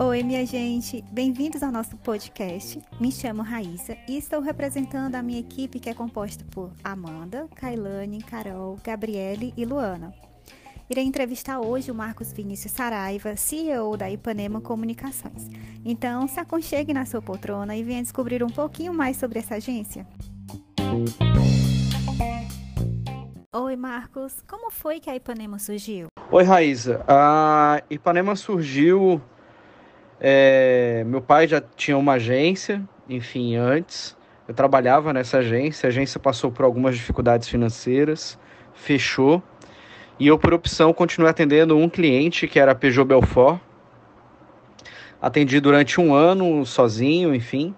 Oi, minha gente, bem-vindos ao nosso podcast. Me chamo Raíssa e estou representando a minha equipe que é composta por Amanda, Kailane, Carol, Gabriele e Luana. Irei entrevistar hoje o Marcos Vinícius Saraiva, CEO da Ipanema Comunicações. Então, se aconchegue na sua poltrona e venha descobrir um pouquinho mais sobre essa agência. Oi, Marcos. Como foi que a Ipanema surgiu? Oi, Raíssa. A Ipanema surgiu é, meu pai já tinha uma agência, enfim, antes. Eu trabalhava nessa agência, a agência passou por algumas dificuldades financeiras, fechou. E eu, por opção, continuei atendendo um cliente que era a Peugeot Belfort. Atendi durante um ano sozinho, enfim.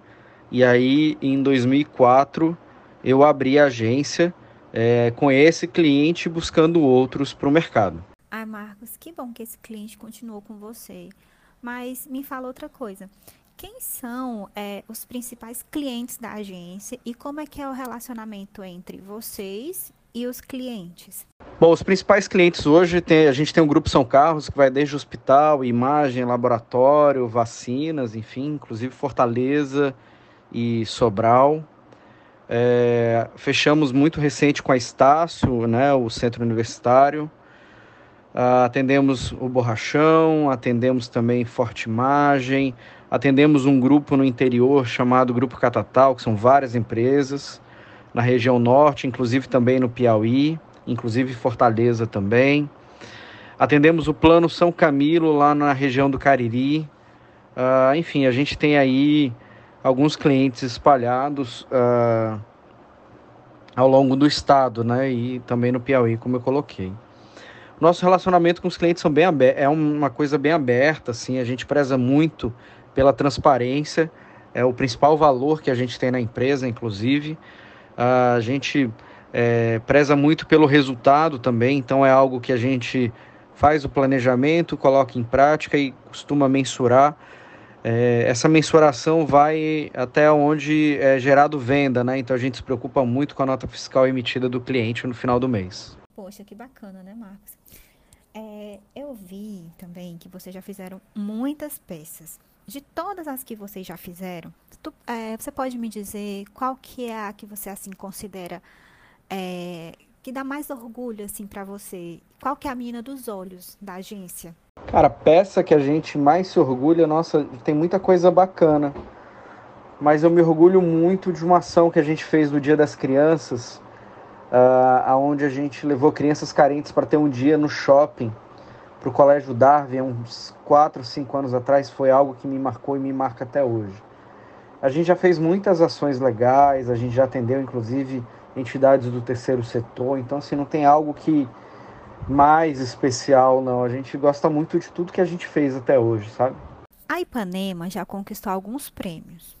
E aí, em 2004, eu abri a agência é, com esse cliente buscando outros para o mercado. Ah, Marcos, que bom que esse cliente continuou com você. Mas me fala outra coisa. Quem são é, os principais clientes da agência e como é que é o relacionamento entre vocês e os clientes? Bom, os principais clientes hoje, tem, a gente tem um grupo São Carlos que vai desde hospital, imagem, laboratório, vacinas, enfim, inclusive Fortaleza e Sobral. É, fechamos muito recente com a Estácio, né, o centro universitário. Uh, atendemos o Borrachão, atendemos também Forte Imagem, atendemos um grupo no interior chamado Grupo Catatal, que são várias empresas, na região norte, inclusive também no Piauí, inclusive Fortaleza também. Atendemos o Plano São Camilo, lá na região do Cariri. Uh, enfim, a gente tem aí alguns clientes espalhados uh, ao longo do estado, né? E também no Piauí, como eu coloquei. Nosso relacionamento com os clientes são bem é uma coisa bem aberta, assim, a gente preza muito pela transparência, é o principal valor que a gente tem na empresa, inclusive. A gente é, preza muito pelo resultado também, então é algo que a gente faz o planejamento, coloca em prática e costuma mensurar. É, essa mensuração vai até onde é gerado venda, né? Então a gente se preocupa muito com a nota fiscal emitida do cliente no final do mês. Poxa, que bacana, né, Marcos? É, eu vi também que vocês já fizeram muitas peças. De todas as que vocês já fizeram, tu, é, você pode me dizer qual que é a que você assim considera é, que dá mais orgulho assim para você? Qual que é a menina dos olhos da agência? Cara, peça que a gente mais se orgulha, nossa, tem muita coisa bacana. Mas eu me orgulho muito de uma ação que a gente fez no Dia das Crianças, uh, aonde a gente levou crianças carentes para ter um dia no shopping para o Colégio Darwin, uns 4, 5 anos atrás, foi algo que me marcou e me marca até hoje. A gente já fez muitas ações legais, a gente já atendeu inclusive entidades do terceiro setor, então assim, não tem algo que mais especial, não. A gente gosta muito de tudo que a gente fez até hoje, sabe? A Ipanema já conquistou alguns prêmios.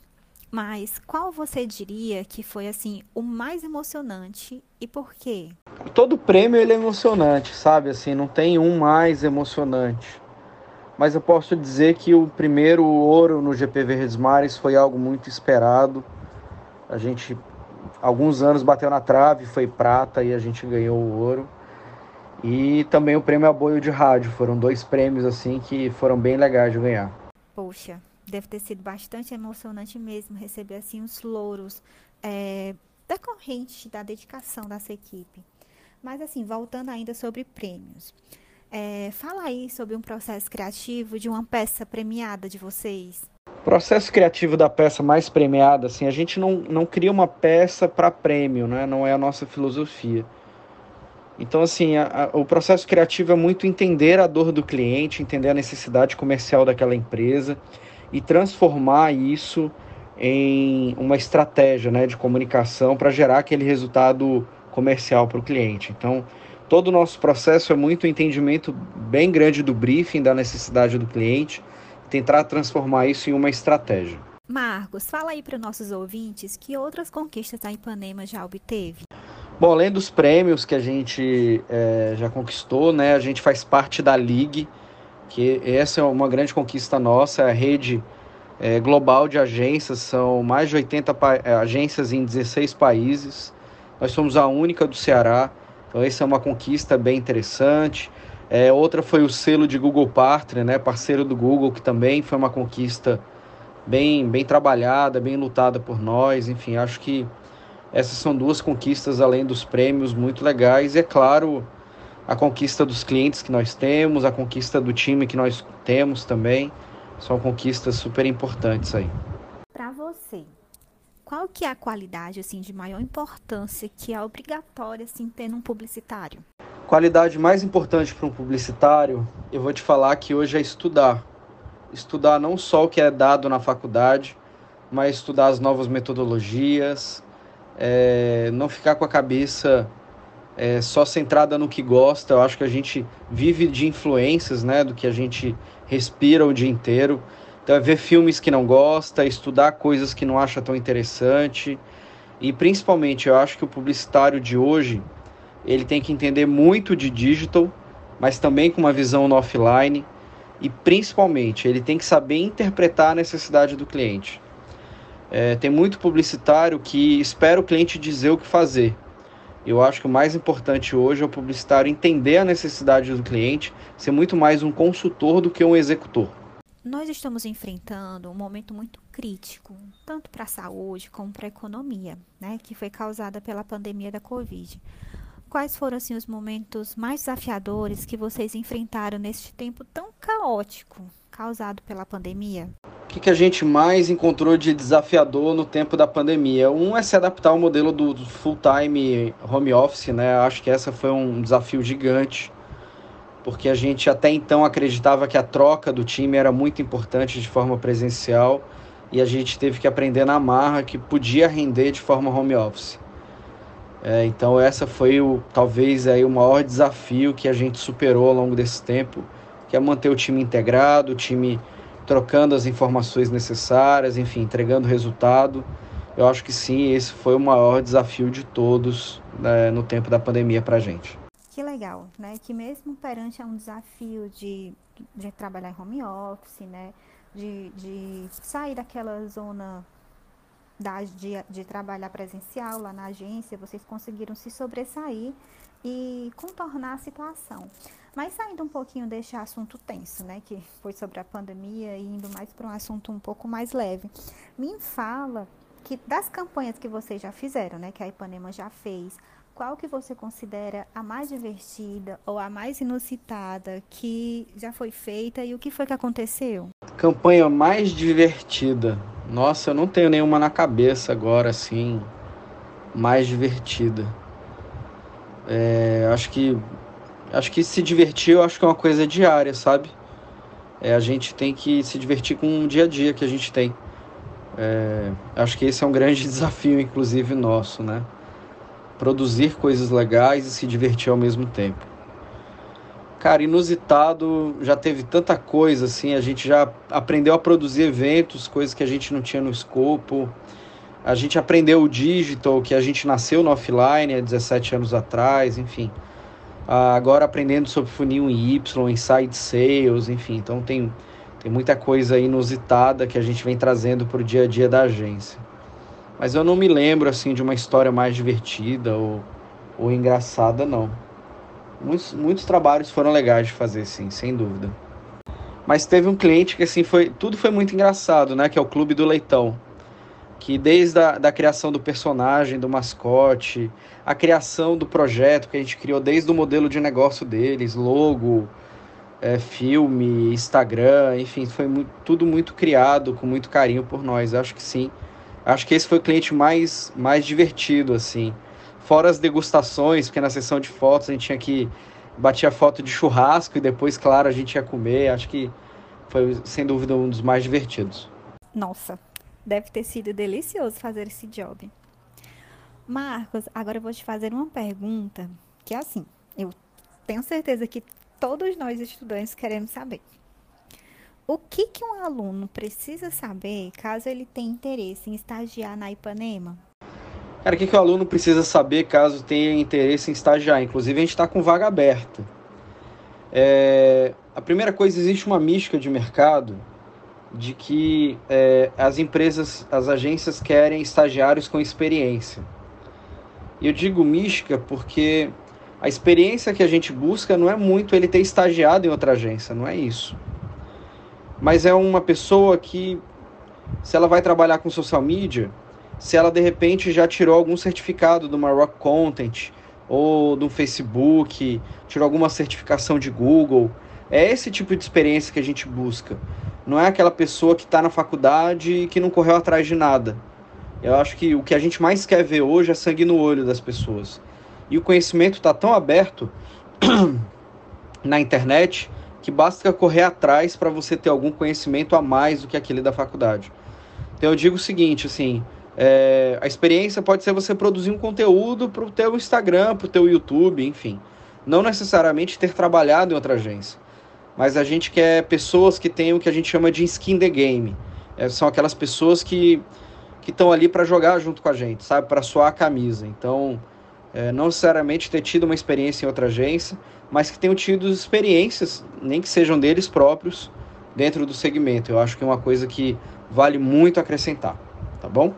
Mas qual você diria que foi assim o mais emocionante e por quê? Todo prêmio ele é emocionante, sabe? Assim, não tem um mais emocionante. Mas eu posso dizer que o primeiro ouro no GP Verdes Mares foi algo muito esperado. A gente alguns anos bateu na trave, foi prata e a gente ganhou o ouro. E também o prêmio Aboio de Rádio, foram dois prêmios assim que foram bem legais de ganhar. Poxa, deve ter sido bastante emocionante mesmo receber assim os louros é, decorrente da dedicação dessa equipe. Mas assim, voltando ainda sobre prêmios. É, fala aí sobre um processo criativo de uma peça premiada de vocês. Processo criativo da peça mais premiada, assim, a gente não, não cria uma peça para prêmio, né? não é a nossa filosofia. Então, assim, a, a, o processo criativo é muito entender a dor do cliente, entender a necessidade comercial daquela empresa e transformar isso em uma estratégia né, de comunicação para gerar aquele resultado comercial para o cliente. Então, todo o nosso processo é muito entendimento bem grande do briefing, da necessidade do cliente, tentar transformar isso em uma estratégia. Marcos, fala aí para nossos ouvintes que outras conquistas a Ipanema já obteve. Bom, além dos prêmios que a gente é, já conquistou, né, a gente faz parte da Ligue, que essa é uma grande conquista nossa, a rede é, global de agências, são mais de 80 é, agências em 16 países. Nós somos a única do Ceará, então essa é uma conquista bem interessante. É, outra foi o selo de Google Partner, né, parceiro do Google, que também foi uma conquista bem, bem trabalhada, bem lutada por nós. Enfim, acho que essas são duas conquistas, além dos prêmios, muito legais. E, é claro, a conquista dos clientes que nós temos, a conquista do time que nós temos também. São conquistas super importantes aí. Para você, qual que é a qualidade assim de maior importância que é obrigatória assim ter num publicitário? Qualidade mais importante para um publicitário, eu vou te falar que hoje é estudar. Estudar não só o que é dado na faculdade, mas estudar as novas metodologias, é, não ficar com a cabeça é, só centrada no que gosta. Eu acho que a gente vive de influências, né, do que a gente respira o dia inteiro. Então é ver filmes que não gosta, estudar coisas que não acha tão interessante. E principalmente eu acho que o publicitário de hoje ele tem que entender muito de digital, mas também com uma visão no offline e principalmente ele tem que saber interpretar a necessidade do cliente. É, tem muito publicitário que espera o cliente dizer o que fazer. Eu acho que o mais importante hoje é o publicitário entender a necessidade do cliente, ser muito mais um consultor do que um executor. Nós estamos enfrentando um momento muito crítico, tanto para a saúde como para a economia, né, que foi causada pela pandemia da Covid. Quais foram assim os momentos mais desafiadores que vocês enfrentaram neste tempo tão caótico causado pela pandemia? O que, que a gente mais encontrou de desafiador no tempo da pandemia? Um é se adaptar ao modelo do full-time home office, né? Acho que essa foi um desafio gigante, porque a gente até então acreditava que a troca do time era muito importante de forma presencial e a gente teve que aprender na marra que podia render de forma home office. É, então essa foi o talvez aí o maior desafio que a gente superou ao longo desse tempo, que é manter o time integrado, o time trocando as informações necessárias, enfim, entregando resultado. Eu acho que sim, esse foi o maior desafio de todos né, no tempo da pandemia para a gente. Que legal, né? Que mesmo perante um desafio de, de trabalhar em home office, né? De, de sair daquela zona da, de, de trabalhar presencial lá na agência, vocês conseguiram se sobressair e contornar a situação. Mas saindo um pouquinho deste assunto tenso, né, que foi sobre a pandemia e indo mais para um assunto um pouco mais leve, me fala que das campanhas que vocês já fizeram, né, que a Ipanema já fez, qual que você considera a mais divertida ou a mais inusitada que já foi feita e o que foi que aconteceu? Campanha mais divertida. Nossa, eu não tenho nenhuma na cabeça agora, assim, mais divertida. É, acho que acho que se divertir, eu acho que é uma coisa diária, sabe? É, a gente tem que se divertir com o dia a dia que a gente tem. É, acho que esse é um grande desafio, inclusive nosso, né? Produzir coisas legais e se divertir ao mesmo tempo. Cara, inusitado, já teve tanta coisa assim, a gente já aprendeu a produzir eventos, coisas que a gente não tinha no escopo. A gente aprendeu o digital, que a gente nasceu no offline há 17 anos atrás, enfim. Agora aprendendo sobre funil em Y, inside sales, enfim. Então tem, tem muita coisa inusitada que a gente vem trazendo para o dia a dia da agência. Mas eu não me lembro assim de uma história mais divertida ou, ou engraçada, não. Muitos, muitos trabalhos foram legais de fazer, sim, sem dúvida. Mas teve um cliente que, assim, foi tudo foi muito engraçado, né? Que é o Clube do Leitão. Que desde a da criação do personagem, do mascote, a criação do projeto que a gente criou desde o modelo de negócio deles, logo, é, filme, Instagram, enfim, foi muito, tudo muito criado com muito carinho por nós. Acho que sim. Acho que esse foi o cliente mais, mais divertido, assim. Fora as degustações, porque na sessão de fotos a gente tinha que bater a foto de churrasco e depois, claro, a gente ia comer. Acho que foi, sem dúvida, um dos mais divertidos. Nossa, deve ter sido delicioso fazer esse job. Marcos, agora eu vou te fazer uma pergunta que é assim, eu tenho certeza que todos nós estudantes queremos saber. O que, que um aluno precisa saber caso ele tenha interesse em estagiar na Ipanema? Cara, o que, que o aluno precisa saber caso tenha interesse em estagiar? Inclusive, a gente está com vaga aberta. É, a primeira coisa, existe uma mística de mercado de que é, as empresas, as agências querem estagiários com experiência. Eu digo mística porque A experiência que a gente busca não é muito ele ter estagiado em outra agência, não é isso. Mas é uma pessoa que, se ela vai trabalhar com social media, se ela de repente já tirou algum certificado do Rock Content ou do Facebook, tirou alguma certificação de Google, é esse tipo de experiência que a gente busca. Não é aquela pessoa que está na faculdade e que não correu atrás de nada. Eu acho que o que a gente mais quer ver hoje é sangue no olho das pessoas. E o conhecimento está tão aberto na internet que basta correr atrás para você ter algum conhecimento a mais do que aquele da faculdade. Então eu digo o seguinte, assim, é, a experiência pode ser você produzir um conteúdo para o teu Instagram, para o teu YouTube, enfim. Não necessariamente ter trabalhado em outra agência. Mas a gente quer pessoas que tenham o que a gente chama de skin the game. É, são aquelas pessoas que que estão ali para jogar junto com a gente, sabe? Para suar a camisa. Então, é, não necessariamente ter tido uma experiência em outra agência, mas que tenham tido experiências, nem que sejam deles próprios, dentro do segmento. Eu acho que é uma coisa que vale muito acrescentar, tá bom?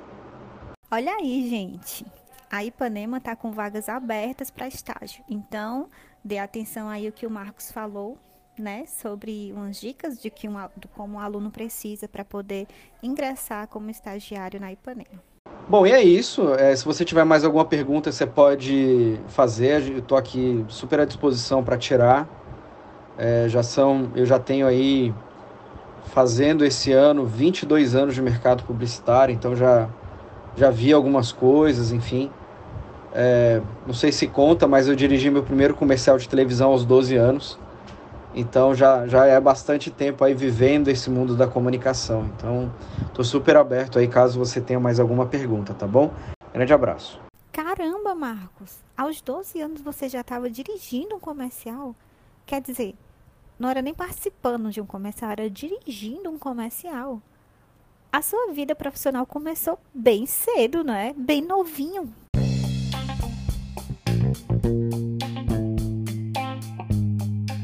Olha aí, gente. A Ipanema está com vagas abertas para estágio. Então, dê atenção aí o que o Marcos falou, né, sobre umas dicas de que um, de como o aluno precisa para poder ingressar como estagiário na Ipanema. Bom, e é isso. É, se você tiver mais alguma pergunta, você pode fazer. Eu estou aqui super à disposição para tirar. É, já são, eu já tenho aí fazendo esse ano 22 anos de mercado publicitário, então já já vi algumas coisas, enfim. É, não sei se conta, mas eu dirigi meu primeiro comercial de televisão aos 12 anos. Então já, já é bastante tempo aí vivendo esse mundo da comunicação. Então estou super aberto aí caso você tenha mais alguma pergunta, tá bom? Grande abraço. Caramba, Marcos, aos 12 anos você já estava dirigindo um comercial? Quer dizer, não era nem participando de um comercial, era dirigindo um comercial. A sua vida profissional começou bem cedo, não é? Bem novinho.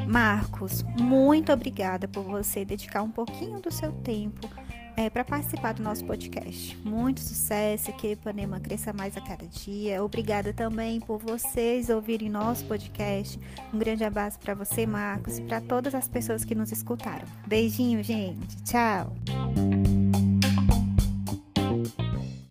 Marcos, muito obrigada por você dedicar um pouquinho do seu tempo é, para participar do nosso podcast. Muito sucesso, que Ipanema cresça mais a cada dia. Obrigada também por vocês ouvirem nosso podcast. Um grande abraço para você, Marcos, e para todas as pessoas que nos escutaram. Beijinho, gente. Tchau.